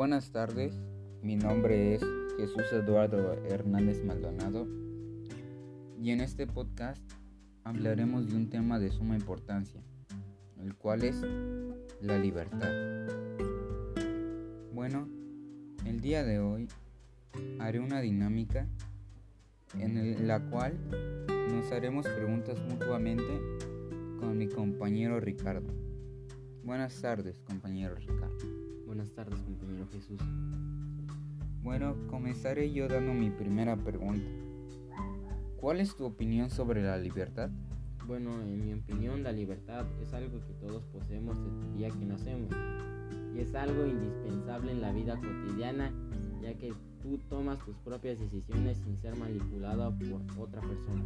Buenas tardes, mi nombre es Jesús Eduardo Hernández Maldonado y en este podcast hablaremos de un tema de suma importancia, el cual es la libertad. Bueno, el día de hoy haré una dinámica en la cual nos haremos preguntas mutuamente con mi compañero Ricardo. Buenas tardes, compañero Ricardo. Buenas tardes, compañero Jesús. Bueno, comenzaré yo dando mi primera pregunta. ¿Cuál es tu opinión sobre la libertad? Bueno, en mi opinión, la libertad es algo que todos poseemos el día que nacemos y es algo indispensable en la vida cotidiana, ya que tú tomas tus propias decisiones sin ser manipulado por otra persona.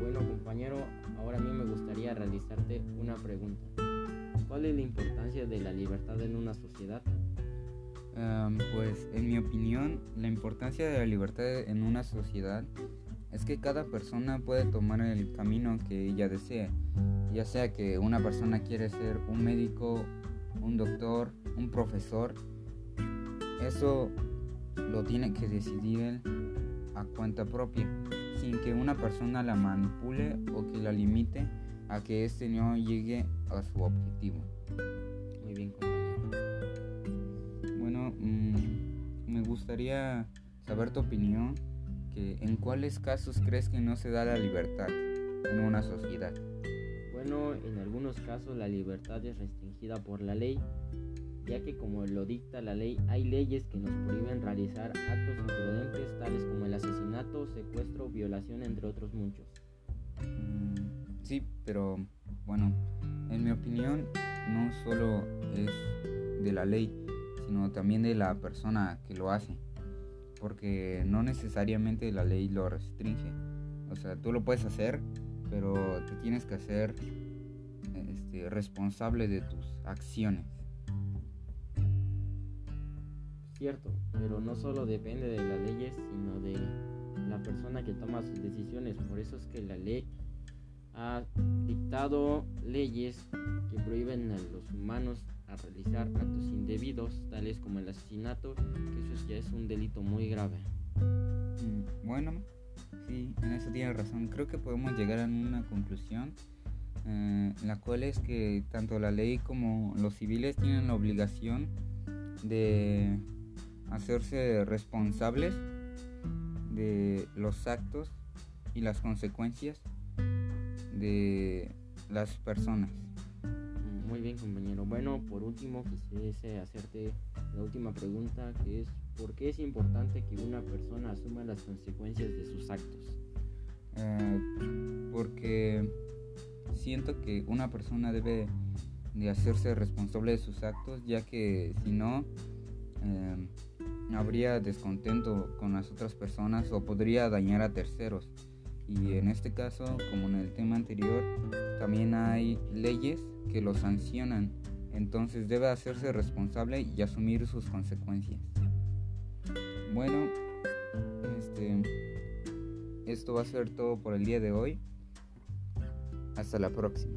Bueno, compañero, ahora a mí me gustaría realizarte una pregunta. ¿Cuál es la importancia de la libertad en una sociedad? pues en mi opinión, la importancia de la libertad en una sociedad es que cada persona puede tomar el camino que ella desee, ya sea que una persona quiere ser un médico, un doctor, un profesor, eso lo tiene que decidir él a cuenta propia, sin que una persona la manipule o que la limite a que éste no llegue a su objetivo. Muy bien, compañero. Bueno, mm, me gustaría saber tu opinión, que en cuáles casos crees que no se da la libertad en una sociedad. Bueno, en algunos casos la libertad es restringida por la ley, ya que como lo dicta la ley, hay leyes que nos prohíben realizar actos imprudentes tales como el asesinato, secuestro, violación, entre otros muchos. Sí, pero bueno, en mi opinión no solo es de la ley, sino también de la persona que lo hace, porque no necesariamente la ley lo restringe. O sea, tú lo puedes hacer, pero te tienes que hacer este, responsable de tus acciones. Cierto, pero no solo depende de las leyes, sino de la persona que toma sus decisiones. Por eso es que la ley ha dictado leyes que prohíben a los humanos a realizar actos indebidos, tales como el asesinato, que eso ya es un delito muy grave. Mm, bueno, sí, en eso tiene razón. Creo que podemos llegar a una conclusión, eh, la cual es que tanto la ley como los civiles tienen la obligación de hacerse responsables de los actos y las consecuencias de las personas. Muy bien, compañero. Bueno, por último, quisiese hacerte la última pregunta, que es, ¿por qué es importante que una persona asuma las consecuencias de sus actos? Eh, porque siento que una persona debe de hacerse responsable de sus actos, ya que si no, eh, habría descontento con las otras personas o podría dañar a terceros. Y en este caso, como en el tema anterior, también hay leyes que lo sancionan. Entonces debe hacerse responsable y asumir sus consecuencias. Bueno, este, esto va a ser todo por el día de hoy. Hasta la próxima.